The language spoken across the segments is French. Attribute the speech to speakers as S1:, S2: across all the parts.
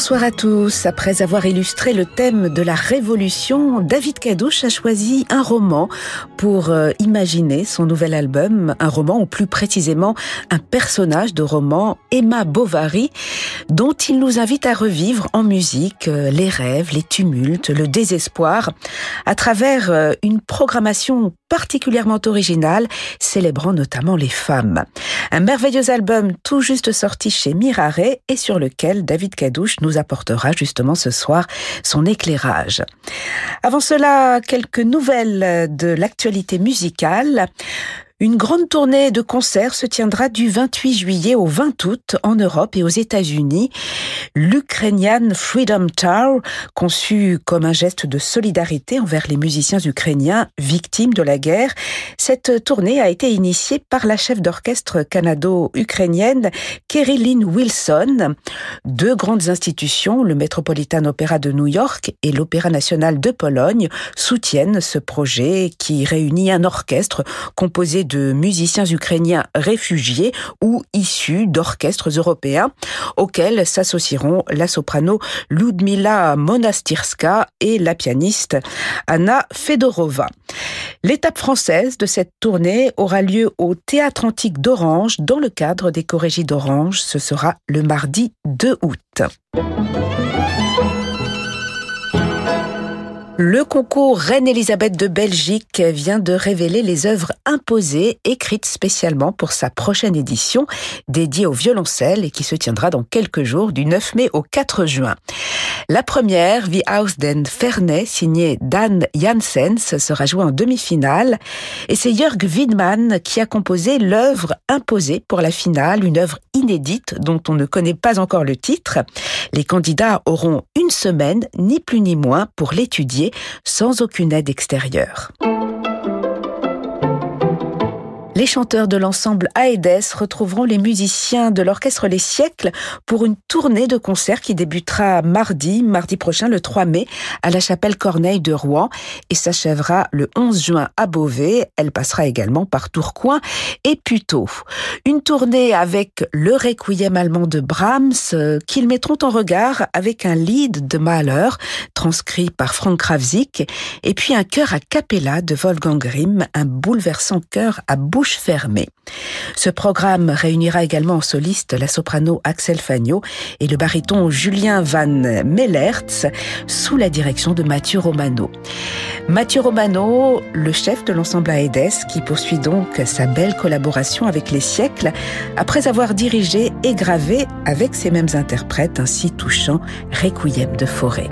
S1: Bonsoir à tous. Après avoir illustré le thème de la Révolution, David Cadouche a choisi un roman pour euh, imaginer son nouvel album, un roman ou plus précisément un personnage de roman, Emma Bovary, dont il nous invite à revivre en musique euh, les rêves, les tumultes, le désespoir, à travers euh, une programmation particulièrement originale, célébrant notamment les femmes. Un merveilleux album tout juste sorti chez Mirare et sur lequel David Cadouche nous apportera justement ce soir son éclairage. Avant cela, quelques nouvelles de l'actualité musicale. Une grande tournée de concerts se tiendra du 28 juillet au 20 août en Europe et aux États-Unis. L'Ukrainian Freedom Tour, conçu comme un geste de solidarité envers les musiciens ukrainiens victimes de la guerre. Cette tournée a été initiée par la chef d'orchestre canado-ukrainienne Kerry Wilson. Deux grandes institutions, le Metropolitan Opera de New York et l'Opéra national de Pologne, soutiennent ce projet qui réunit un orchestre composé de musiciens ukrainiens réfugiés ou issus d'orchestres européens auxquels s'associeront la soprano Ludmila Monastirska et la pianiste Anna Fedorova. L'étape française de cette tournée aura lieu au Théâtre Antique d'Orange dans le cadre des Corégies d'Orange. Ce sera le mardi 2 août. Le concours Reine-Elisabeth de Belgique vient de révéler les œuvres imposées écrites spécialement pour sa prochaine édition dédiée au violoncelle et qui se tiendra dans quelques jours du 9 mai au 4 juin. La première, The House den Ferney, signée Dan Janssens, sera jouée en demi-finale et c'est Jörg Widmann qui a composé l'œuvre imposée pour la finale, une œuvre inédite dont on ne connaît pas encore le titre. Les candidats auront une semaine, ni plus ni moins, pour l'étudier sans aucune aide extérieure. Les chanteurs de l'ensemble Aedes retrouveront les musiciens de l'orchestre Les Siècles pour une tournée de concerts qui débutera mardi, mardi prochain, le 3 mai, à la chapelle Corneille de Rouen et s'achèvera le 11 juin à Beauvais. Elle passera également par Tourcoing et Puteaux. Une tournée avec le Requiem allemand de Brahms euh, qu'ils mettront en regard avec un lead de Mahler transcrit par Frank Kravzik et puis un chœur à cappella de Wolfgang Grimm, un bouleversant chœur à fermée. Ce programme réunira également en soliste la soprano Axel Fagno et le baryton Julien Van Mellertz sous la direction de Mathieu Romano. Mathieu Romano, le chef de l'ensemble Aedes, qui poursuit donc sa belle collaboration avec les siècles après avoir dirigé et gravé avec ces mêmes interprètes un touchant Requiem de forêt.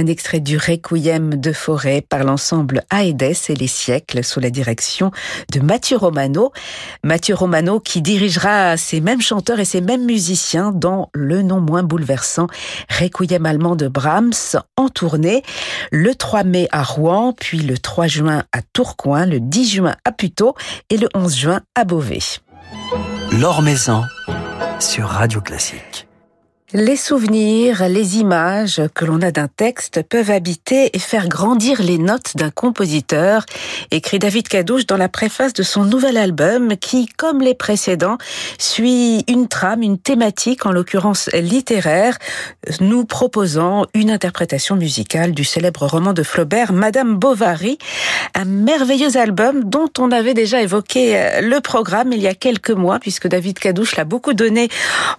S1: Un extrait du Requiem de Forêt par l'ensemble Aedes et les siècles sous la direction de Mathieu Romano. Mathieu Romano qui dirigera ces mêmes chanteurs et ces mêmes musiciens dans le non moins bouleversant Requiem allemand de Brahms en tournée le 3 mai à Rouen, puis le 3 juin à Tourcoing, le 10 juin à Puteaux et le 11 juin à Beauvais.
S2: L'Or sur Radio Classique.
S1: Les souvenirs, les images que l'on a d'un texte peuvent habiter et faire grandir les notes d'un compositeur, écrit David Cadouche dans la préface de son nouvel album qui, comme les précédents, suit une trame, une thématique, en l'occurrence littéraire, nous proposant une interprétation musicale du célèbre roman de Flaubert, Madame Bovary, un merveilleux album dont on avait déjà évoqué le programme il y a quelques mois, puisque David Cadouche l'a beaucoup donné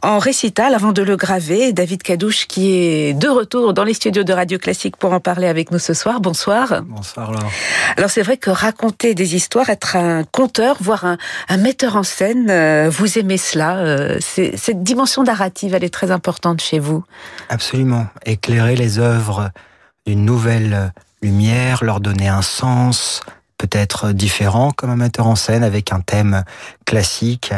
S1: en récital avant de le graver David Cadouche qui est de retour dans les studios de Radio Classique pour en parler avec nous ce soir. Bonsoir.
S3: Bonsoir Laure.
S1: Alors c'est vrai que raconter des histoires, être un conteur, voire un, metteur en scène, euh, vous aimez cela. Euh, cette dimension narrative, elle est très importante chez vous.
S3: Absolument. Éclairer les œuvres d'une nouvelle lumière, leur donner un sens peut-être différent comme un metteur en scène avec un thème classique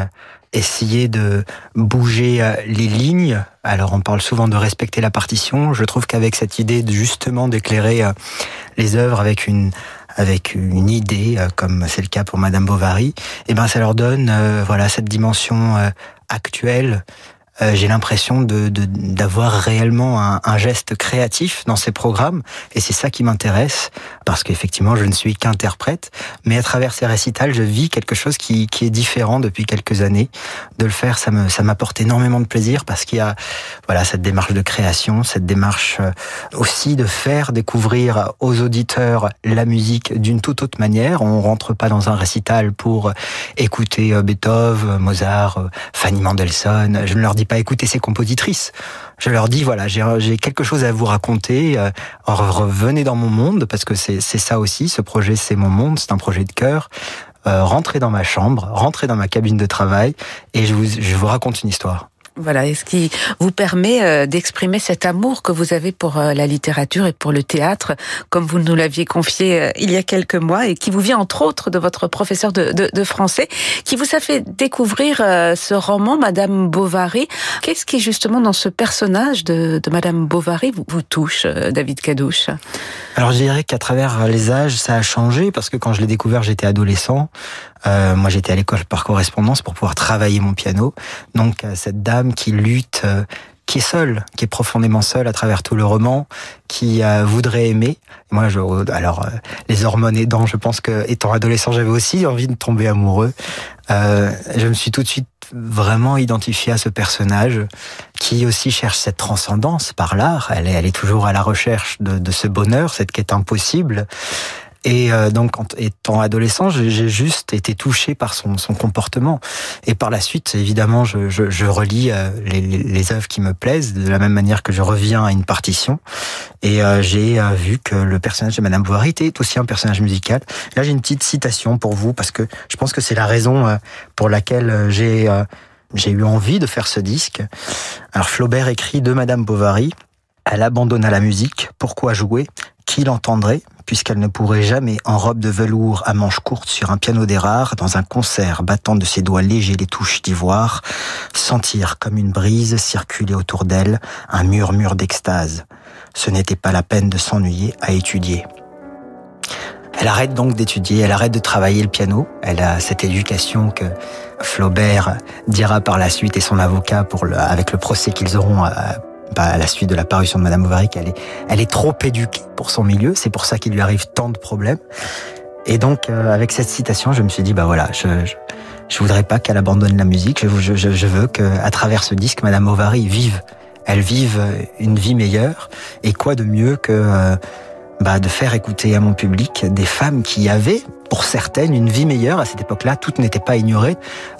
S3: essayer de bouger euh, les lignes. Alors on parle souvent de respecter la partition. Je trouve qu'avec cette idée de justement d'éclairer euh, les œuvres avec une avec une idée, euh, comme c'est le cas pour Madame Bovary, eh ben ça leur donne voilà cette dimension actuelle euh, j'ai l'impression de d'avoir réellement un, un, geste créatif dans ces programmes et c'est ça qui m'intéresse parce qu'effectivement je ne suis qu'interprète mais à travers ces récitals je vis quelque chose qui, qui est différent depuis quelques années. De le faire ça me ça m'apporte énormément de plaisir parce qu'il y a voilà cette démarche de création cette démarche euh, aussi de faire découvrir aux auditeurs la musique d'une toute autre manière. On rentre pas dans un récital pour écouter euh, Beethoven Mozart Fanny Mendelssohn je ne leur dis pas écouter ces compositrices. Je leur dis voilà, j'ai quelque chose à vous raconter. Euh, revenez dans mon monde parce que c'est ça aussi. Ce projet, c'est mon monde. C'est un projet de cœur. Euh, rentrez dans ma chambre, rentrez dans ma cabine de travail et je vous, je vous raconte une histoire.
S1: Voilà, et ce qui vous permet euh, d'exprimer cet amour que vous avez pour euh, la littérature et pour le théâtre, comme vous nous l'aviez confié euh, il y a quelques mois, et qui vous vient entre autres de votre professeur de, de, de français, qui vous a fait découvrir ce roman, Madame Bovary. Qu'est-ce qui justement dans ce personnage de, de Madame Bovary vous, vous touche, David Cadouche
S3: Alors je dirais qu'à travers les âges, ça a changé, parce que quand je l'ai découvert, j'étais adolescent. Euh, moi, j'étais à l'école par correspondance pour pouvoir travailler mon piano. Donc, euh, cette dame qui lutte, euh, qui est seule, qui est profondément seule à travers tout le roman, qui voudrait aimer. moi, je, alors, les hormones aidant, je pense que, étant adolescent, j'avais aussi envie de tomber amoureux. je me suis tout de suite vraiment identifié à ce personnage qui aussi cherche cette transcendance par l'art. Elle est, elle est toujours à la recherche de, de ce bonheur, cette quête impossible. Et euh, donc, en étant adolescent, j'ai juste été touché par son, son, comportement. Et par la suite, évidemment, je, je, je relis euh, les, les, œuvres qui me plaisent, de la même manière que je reviens à une partition. Et euh, j'ai vu que le personnage de Madame Bovary était aussi un personnage musical. Là, j'ai une petite citation pour vous, parce que je pense que c'est la raison pour laquelle j'ai j'ai eu envie de faire ce disque. Alors Flaubert écrit de Madame Bovary. Elle abandonna la musique. Pourquoi jouer? Qui l'entendrait puisqu'elle ne pourrait jamais, en robe de velours à manches courtes sur un piano d'érard, dans un concert battant de ses doigts légers les touches d'ivoire, sentir comme une brise circuler autour d'elle un murmure d'extase? Ce n'était pas la peine de s'ennuyer à étudier. Elle arrête donc d'étudier, elle arrête de travailler le piano. Elle a cette éducation que Flaubert dira par la suite et son avocat pour le, avec le procès qu'ils auront à, à la suite de la parution de Madame Bovary qu'elle est, elle est trop éduquée pour son milieu. C'est pour ça qu'il lui arrive tant de problèmes. Et donc, euh, avec cette citation, je me suis dit, bah voilà, je, je, voudrais pas qu'elle abandonne la musique. Je, je, je veux qu'à travers ce disque, Madame Bovary vive. Elle vive une vie meilleure. Et quoi de mieux que euh, bah, de faire écouter à mon public des femmes qui avaient, pour certaines, une vie meilleure. À cette époque-là, toutes n'étaient pas ignorées.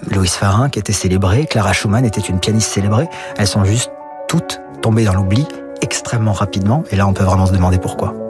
S3: Louise Farin, qui était célébrée, Clara Schumann était une pianiste célébrée. Elles sont juste toutes tomber dans l'oubli extrêmement rapidement. Et là, on peut vraiment se demander pourquoi.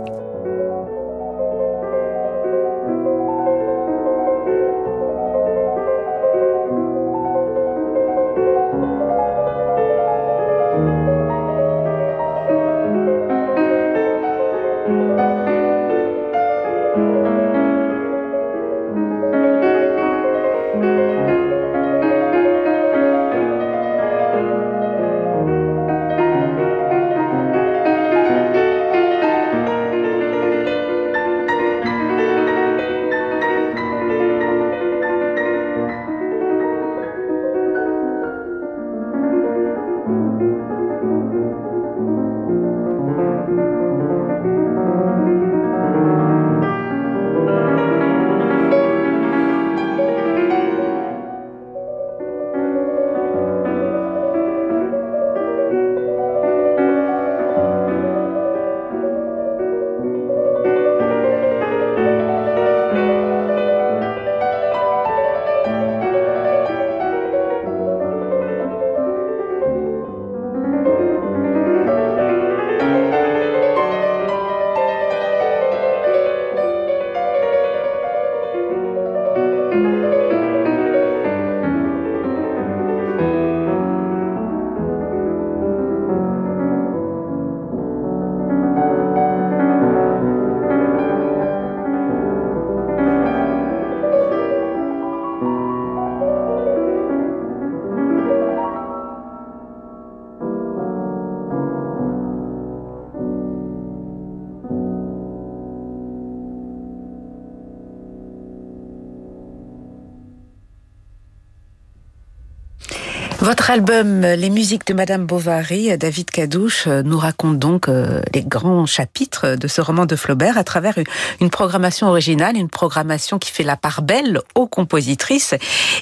S1: Votre album Les musiques de Madame Bovary, David Cadouche, nous raconte donc euh, les grands chapitres de ce roman de Flaubert à travers une programmation originale, une programmation qui fait la part belle aux compositrices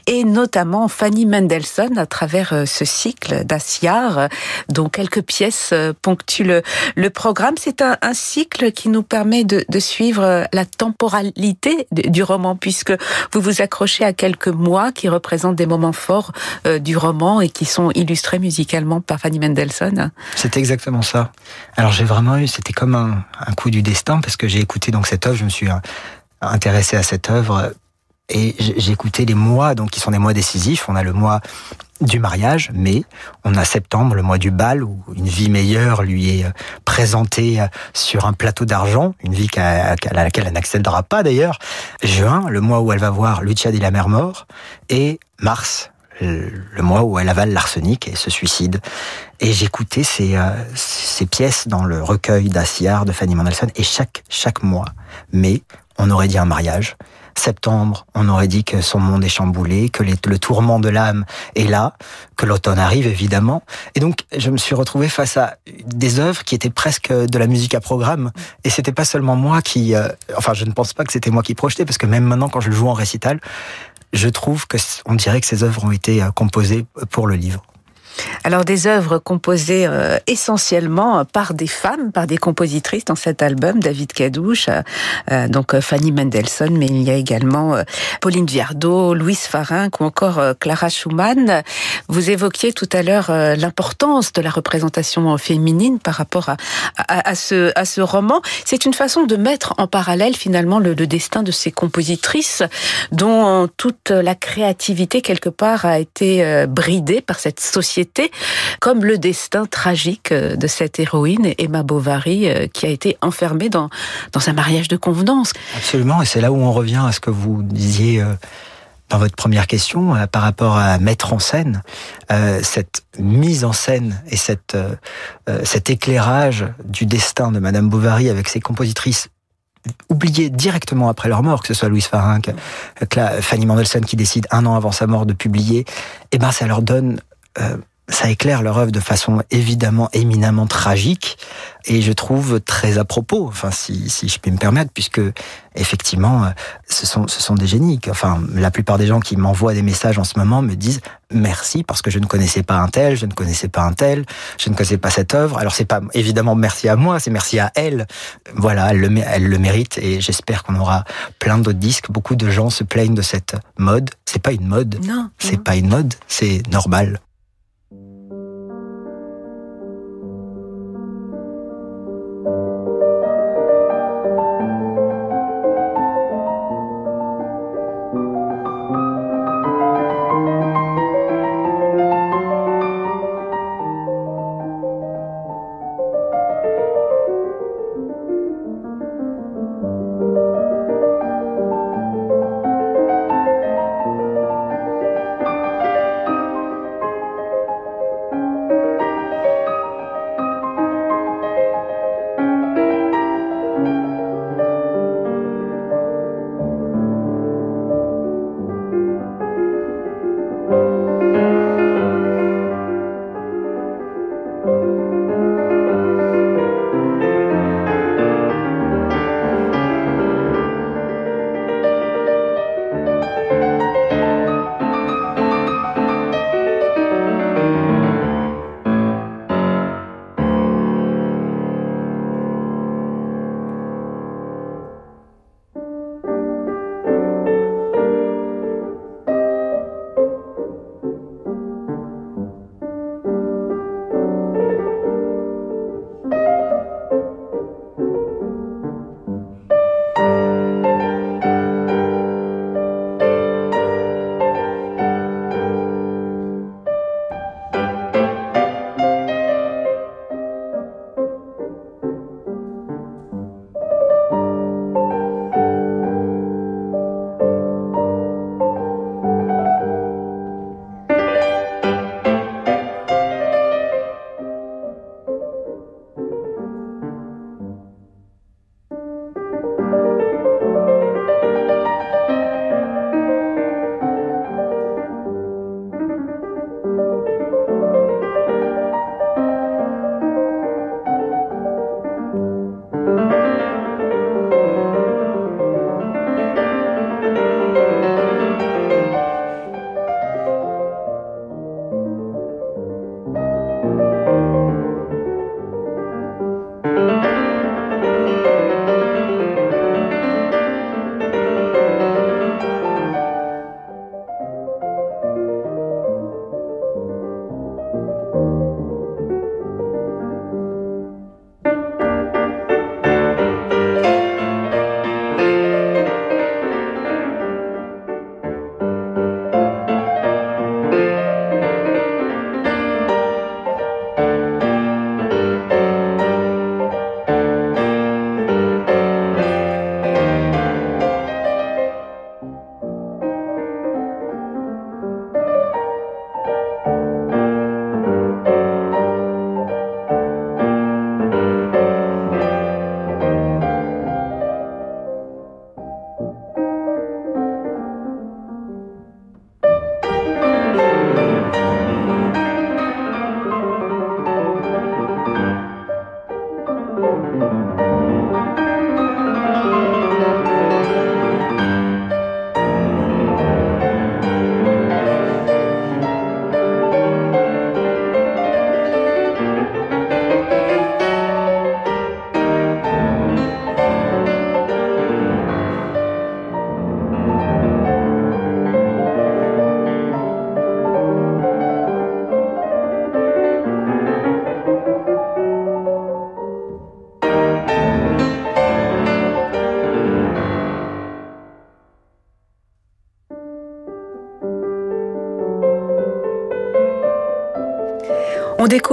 S1: et notamment Fanny Mendelssohn à travers euh, ce cycle d'Assiar dont quelques pièces euh, ponctuent le, programme. C'est un, cycle qui nous permet de suivre la temporalité du roman puisque vous vous accrochez à quelques mois qui représentent des moments forts du roman et qui sont illustrés musicalement par Fanny Mendelssohn.
S3: C'est exactement ça. Alors j'ai vraiment eu, c'était comme un, coup du destin parce que j'ai écouté donc cette œuvre, je me suis euh, intéressé à cette œuvre et j'ai écouté les mois donc qui sont des mois décisifs. On a le mois du mariage, mai. On a septembre, le mois du bal, où une vie meilleure lui est euh, présentée euh, sur un plateau d'argent, une vie à laquelle elle n'accédera pas d'ailleurs. Juin, le mois où elle va voir Lucia de la mer mort. Et mars, le mois où elle avale l'arsenic et se suicide. Et j'écoutais ces, euh, ces pièces dans le recueil d'Assiard de Fanny Mendelssohn et chaque, chaque mois, mai, on aurait dit un mariage. Septembre, on aurait dit que son monde est chamboulé, que le tourment de l'âme est là, que l'automne arrive évidemment. Et donc, je me suis retrouvé face à des œuvres qui étaient presque de la musique à programme. Et c'était pas seulement moi qui, euh, enfin, je ne pense pas que c'était moi qui projetais, parce que même maintenant, quand je le joue en récital, je trouve que on dirait que ces œuvres ont été euh, composées pour le livre.
S1: Alors des œuvres composées euh, essentiellement par des femmes, par des compositrices dans cet album, David Cadouche, euh, donc Fanny Mendelssohn, mais il y a également Pauline Viardot, Louise Farinck ou encore Clara Schumann. Vous évoquiez tout à l'heure l'importance de la représentation féminine par rapport à, à, ce, à ce roman. C'est une façon de mettre en parallèle finalement le, le destin de ces compositrices dont toute la créativité quelque part a été bridée par cette société comme le destin tragique euh, de cette héroïne, Emma Bovary, euh, qui a été enfermée dans, dans un mariage de convenance.
S3: Absolument, et c'est là où on revient à ce que vous disiez euh, dans votre première question par rapport à mettre en scène cette mise en scène et cette, cet éclairage du destin de Madame Bovary avec ses compositrices oubliées directement après leur mort, que ce soit Louise Farinck, Fanny Mendelssohn qui décide un an avant sa mort de publier, eh ben ça leur donne ça éclaire leur œuvre de façon évidemment éminemment tragique et je trouve très à propos, enfin si, si je peux me permettre, puisque effectivement ce sont ce sont des génies. Enfin la plupart des gens qui m'envoient des messages en ce moment me disent merci parce que je ne connaissais pas un tel, je ne connaissais pas un tel, je ne connaissais pas cette œuvre. Alors c'est pas évidemment merci à moi, c'est merci à elle. Voilà, elle le, elle le mérite et j'espère qu'on aura plein d'autres disques. Beaucoup de gens se plaignent de cette mode. C'est pas une mode.
S1: Non.
S3: C'est pas une mode, c'est normal.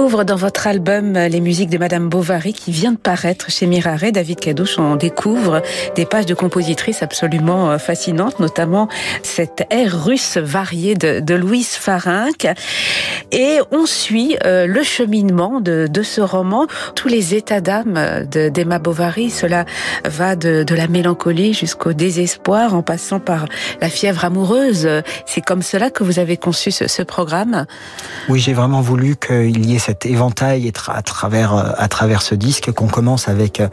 S1: Découvre dans votre album les musiques de Madame Bovary qui vient de paraître chez Mirare. David Cadouche, on découvre des pages de compositrices absolument euh, fascinantes, notamment cette air russe variée de, Louise Farinck. Et on suit euh, le cheminement de, ce roman, tous les états d'âme d'Emma Bovary. Cela va de, la mélancolie jusqu'au désespoir en passant par la fièvre amoureuse. C'est comme cela que vous avez conçu ce, programme?
S3: Oui, j'ai vraiment voulu qu'il il y ait éventail à travers, euh, à travers ce disque qu'on commence avec euh,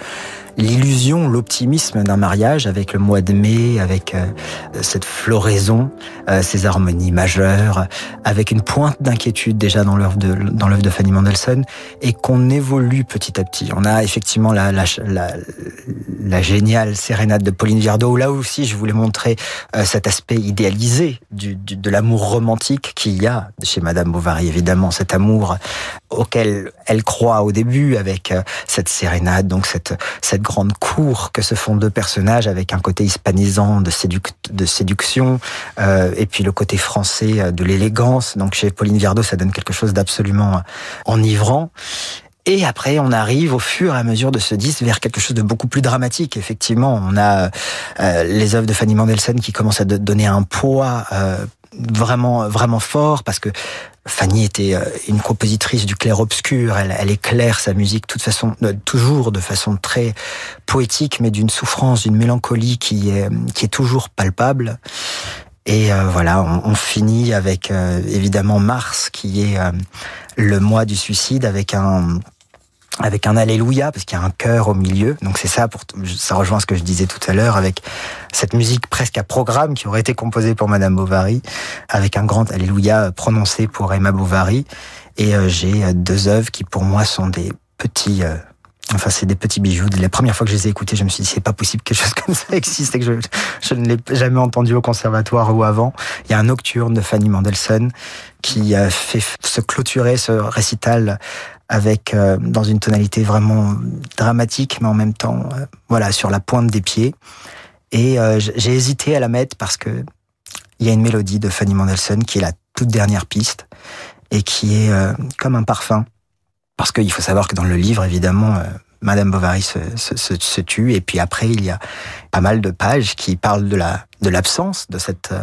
S3: l'illusion, l'optimisme d'un mariage avec le mois de mai, avec euh, cette floraison, ces harmonies majeures, avec une pointe d'inquiétude déjà dans l'œuvre de dans l'œuvre de Fanny Mendelssohn et qu'on évolue petit à petit. On a effectivement la géniale sérénade de Pauline Viardot. Là aussi, je voulais montrer cet aspect idéalisé du de l'amour romantique qu'il y a chez Madame Bovary. Évidemment, cet amour auquel elle croit au début avec cette sérénade, donc cette cette grande cour que se font deux personnages avec un côté hispanisant de, séduc de séduction euh, et puis le côté français euh, de l'élégance. Donc chez Pauline Viardot, ça donne quelque chose d'absolument enivrant. Et après, on arrive au fur et à mesure de ce disque vers quelque chose de beaucoup plus dramatique. Effectivement, on a euh, les œuvres de Fanny Mendelssohn qui commencent à donner un poids euh, vraiment vraiment fort parce que Fanny était euh, une compositrice du clair-obscur. Elle, elle, éclaire sa musique toute façon, toujours de façon très poétique, mais d'une souffrance, d'une mélancolie qui est, qui est toujours palpable. Et euh, voilà, on, finit avec euh, évidemment mars, qui est euh, le mois du suicide, avec un avec un alléluia parce qu'il y a un chœur au milieu. Donc c'est ça pour ça rejoint ce que je disais tout à l'heure avec cette musique presque à programme qui aurait été composée pour Madame Bovary avec un grand alléluia prononcé pour Emma Bovary et euh, j'ai deux œuvres qui pour moi sont des petits euh, Enfin, c'est des petits bijoux. La première fois que je les ai écoutés, je me suis dit, c'est pas possible que quelque chose comme ça existe et que je, je ne l'ai jamais entendu au conservatoire ou avant. Il y a un nocturne de Fanny Mendelssohn qui a fait se clôturer ce récital avec euh, dans une tonalité vraiment dramatique, mais en même temps, euh, voilà, sur la pointe des pieds. Et euh, j'ai hésité à la mettre parce que il y a une mélodie de Fanny Mendelssohn qui est la toute dernière piste et qui est comme un parfum parce qu'il faut savoir que dans le livre, évidemment, euh, Madame Bovary se, se, se, tue, et puis après, il y a pas mal de pages qui parlent de la de l'absence de cette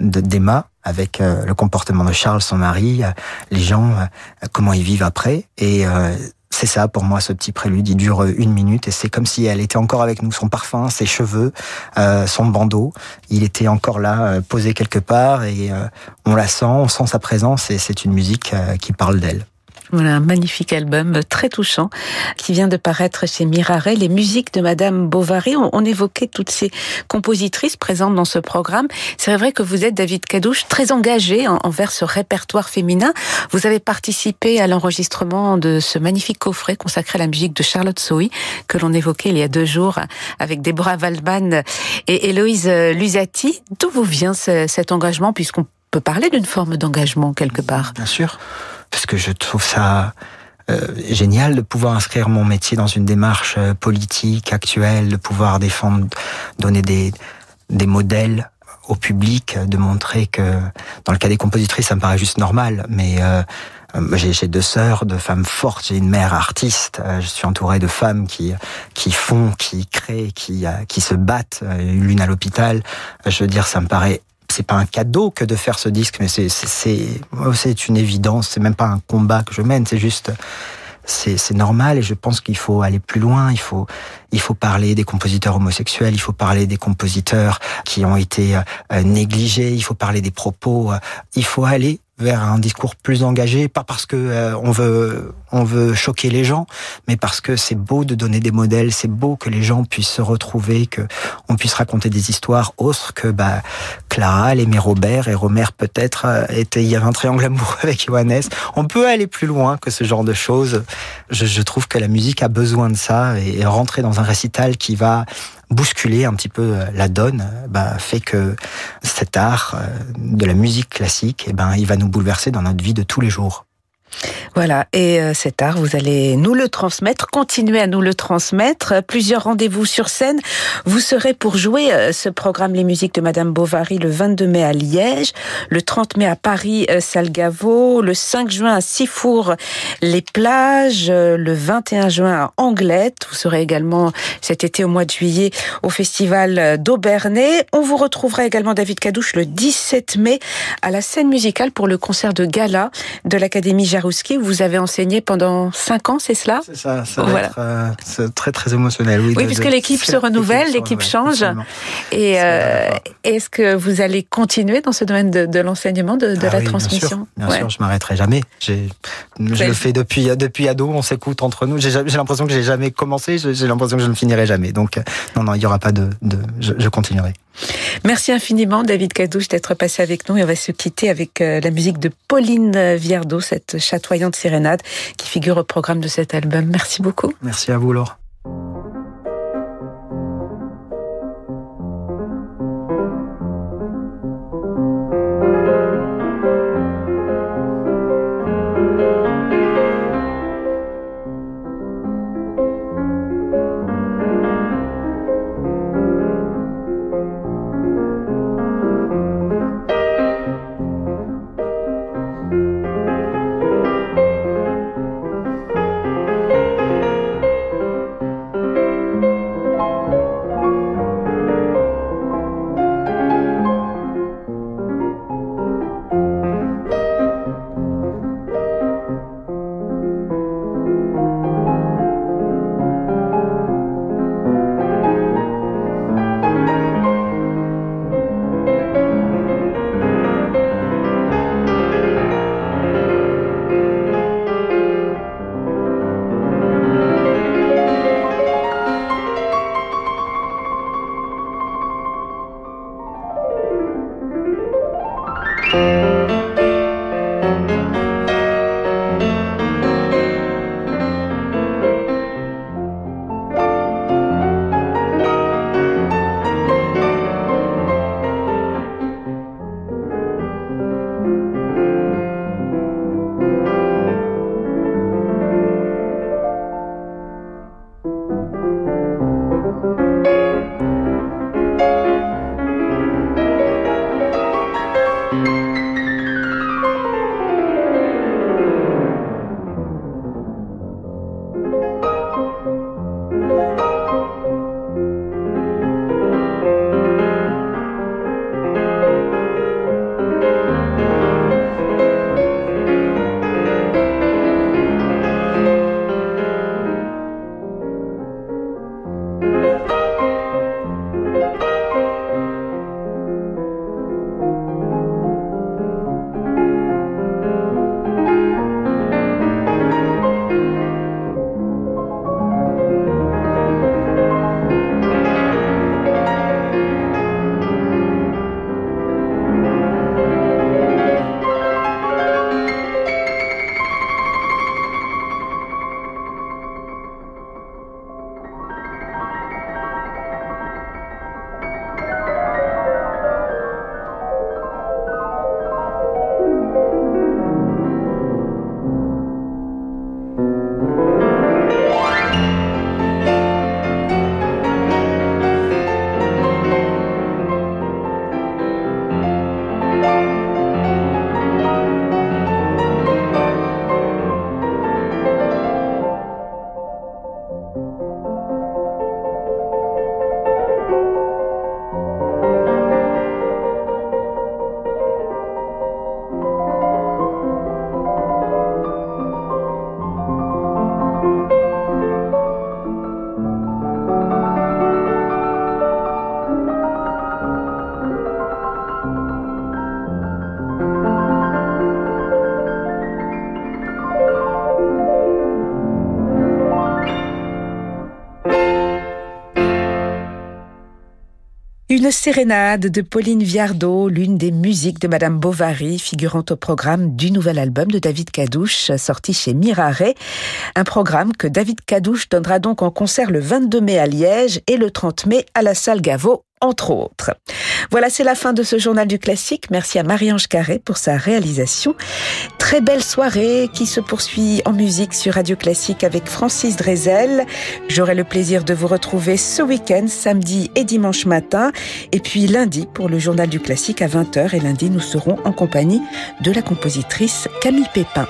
S3: d'Emma avec euh, le comportement de Charles, son mari, euh, les gens, euh, comment ils vivent après, et euh, c'est ça pour moi ce petit prélude. Il dure une minute et c'est comme si elle était encore avec nous. Son parfum, ses cheveux, euh, son bandeau, il était encore là, posé quelque part et on la sent, on sent sa présence et c'est une musique qui parle d'elle.
S1: Voilà un magnifique album très touchant qui vient de paraître chez Mirare. Les musiques de Madame Bovary, on, évoquait toutes ces compositrices présentes dans ce programme. C'est vrai que vous êtes, David Cadouche, très engagé en, envers ce répertoire féminin. Vous avez participé à l'enregistrement de ce magnifique coffret consacré à la musique de Charlotte Sohi que l'on évoquait il y a deux jours avec Deborah Waldman et Héloïse Lusati. D'où vous vient ce, cet engagement puisqu'on peut parler d'une forme d'engagement quelque part?
S3: Bien sûr parce que je trouve ça euh, génial de pouvoir inscrire mon métier dans une démarche euh, politique actuelle, de pouvoir défendre, donner des, des modèles au public, de montrer que dans le cas des compositrices, ça me paraît juste normal, mais euh, j'ai deux sœurs, de femmes fortes, j'ai une mère artiste, je suis entouré de femmes qui qui font, qui créent, qui qui se battent, l'une à l'hôpital. Je veux dire, ça me paraît c'est pas un cadeau que de faire ce disque, mais c'est c'est c'est une évidence. C'est même pas un combat que je mène. C'est juste c'est normal et je pense qu'il faut aller plus loin. Il faut il faut parler des compositeurs homosexuels. Il faut parler des compositeurs qui ont été euh, négligés. Il faut parler des propos. Il faut aller vers un discours plus engagé, pas parce que euh, on veut on veut choquer les gens, mais parce que c'est beau de donner des modèles, c'est beau que les gens puissent se retrouver, que on puisse raconter des histoires autres que bah Clara, aimait Robert et Robert peut-être euh, était il y avait un triangle amoureux avec Johannes. On peut aller plus loin que ce genre de choses. Je, je trouve que la musique a besoin de ça et rentrer dans un récital qui va bousculer un petit peu la donne, bah, fait que cet art de la musique classique, eh ben, il va nous bouleverser dans notre vie de tous les jours.
S1: Voilà, et euh, cet art, vous allez nous le transmettre, continuer à nous le transmettre. Plusieurs rendez-vous sur scène. Vous serez pour jouer euh, ce programme Les musiques de Madame Bovary le 22 mai à Liège, le 30 mai à Paris, euh, Salgavo, le 5 juin à Sifour, les plages, le 21 juin à Anglette. Vous serez également cet été au mois de juillet au festival d'Aubernay. On vous retrouvera également David Cadouche le 17 mai à la scène musicale pour le concert de gala de l'Académie Jarouski vous avez enseigné pendant cinq ans, c'est cela?
S3: C'est ça, ça va être euh, très très émotionnel.
S1: Oui, oui puisque l'équipe se renouvelle, l'équipe change. Et euh, est-ce que vous allez continuer dans ce domaine de, l'enseignement, de, ah la transmission?
S3: Bien sûr, je m'arrêterai jamais. Je le fais depuis depuis ado, on s'écoute entre nous. J'ai l'impression que j'ai jamais commencé, j'ai l'impression que je ne finirai jamais. Donc euh, non, non, il y aura pas de, de je continuerai.
S1: Merci infiniment, David Cadouche, d'être passé avec nous. Et on va se quitter avec euh, la musique de Pauline Viardot, cette chatoyante sérénade qui figure au programme de cet album. Merci beaucoup.
S3: Merci à vous, Laure.
S1: Une sérénade de Pauline Viardot, l'une des musiques de Madame Bovary, figurant au programme du nouvel album de David Cadouche, sorti chez Mirare. Un programme que David Cadouche donnera donc en concert le 22 mai à Liège et le 30 mai à la salle Gaveau entre autres. Voilà, c'est la fin de ce journal du classique. Merci à Marie-Ange Carré pour sa réalisation. Très belle soirée qui se poursuit en musique sur Radio Classique avec Francis Drezel. J'aurai le plaisir de vous retrouver ce week-end, samedi et dimanche matin. Et puis lundi pour le journal du classique à 20h. Et lundi, nous serons en compagnie de la compositrice Camille Pépin.